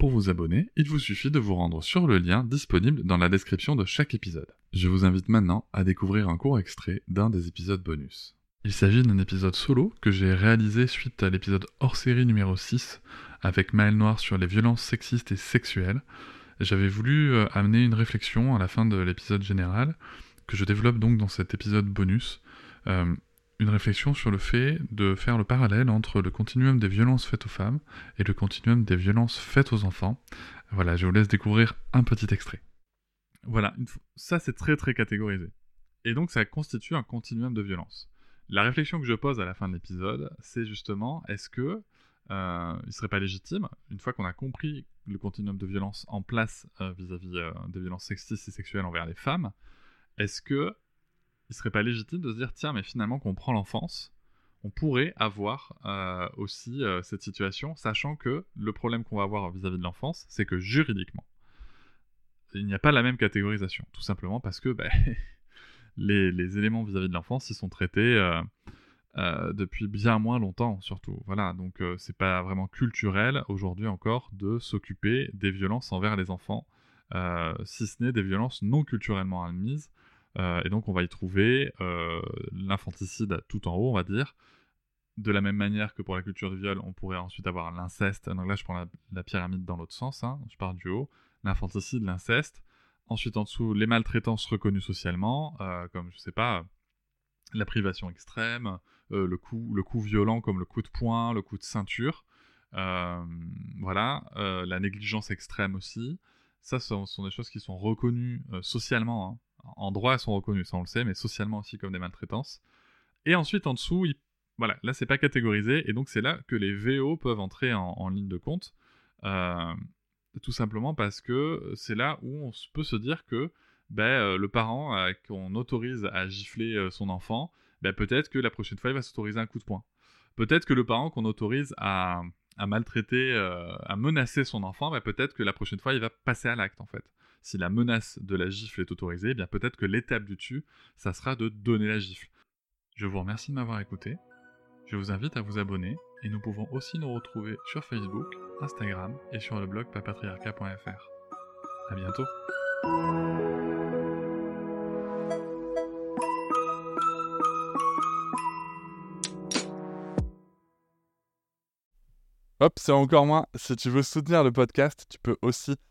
Pour vous abonner, il vous suffit de vous rendre sur le lien disponible dans la description de chaque épisode. Je vous invite maintenant à découvrir un court extrait d'un des épisodes bonus. Il s'agit d'un épisode solo que j'ai réalisé suite à l'épisode hors série numéro 6 avec Maël Noir sur les violences sexistes et sexuelles. J'avais voulu euh, amener une réflexion à la fin de l'épisode général, que je développe donc dans cet épisode bonus. Euh, une réflexion sur le fait de faire le parallèle entre le continuum des violences faites aux femmes et le continuum des violences faites aux enfants. Voilà, je vous laisse découvrir un petit extrait. Voilà, ça c'est très très catégorisé. Et donc ça constitue un continuum de violence. La réflexion que je pose à la fin de l'épisode, c'est justement, est-ce que euh, il serait pas légitime, une fois qu'on a compris le continuum de violence en place euh, vis-à-vis euh, des violences sexistes et sexuelles envers les femmes, est-ce que il serait pas légitime de se dire tiens mais finalement qu'on prend l'enfance, on pourrait avoir euh, aussi cette situation, sachant que le problème qu'on va avoir vis-à-vis de l'enfance, c'est que juridiquement, il n'y a pas la même catégorisation, tout simplement parce que ben, les, éléments vis-à-vis de l'enfance, ils sont traités euh, depuis bien moins longtemps surtout. Voilà, donc euh, c'est pas vraiment culturel aujourd'hui encore de s'occuper des violences envers les enfants, euh, si ce n'est des violences non culturellement admises. Et donc on va y trouver l'infanticide tout en haut, on va dire. De la même manière que pour la culture du viol, on pourrait ensuite avoir l'inceste. Donc là, je prends la, pyramide dans l'autre sens, hein, je pars du haut. L'infanticide, l'inceste. Ensuite, en dessous, les maltraitances reconnues socialement, comme, je sais pas, la privation extrême, euh, le, coup, le coup violent comme le coup de poing, le coup de ceinture. Euh, voilà, euh, la négligence extrême aussi. Ça, ce sont, des choses qui sont reconnues socialement. Hein. En droit, elles sont reconnues, ça on le sait, mais socialement aussi comme des maltraitances. Et ensuite, en dessous, voilà, là c'est pas catégorisé, et donc c'est là que les VO peuvent entrer en, ligne de compte. tout simplement parce que c'est là où on peut se dire que ben, le parent qu'on autorise à gifler son enfant, ben, peut-être que la prochaine fois, il va s'autoriser un coup de poing. Peut-être que le parent qu'on autorise à, maltraiter, euh, à menacer son enfant, ben, peut-être que la prochaine fois, il va passer à l'acte, en fait. Si la menace de la gifle est autorisée, eh bien peut-être que l'étape du dessus, ça sera de donner la gifle. Je vous remercie de m'avoir écouté. Je vous invite à vous abonner et nous pouvons aussi nous retrouver sur Facebook, Instagram et sur le blog papatriarca.fr. A bientôt Hop, c'est encore moins. Si tu veux soutenir le podcast, tu peux aussi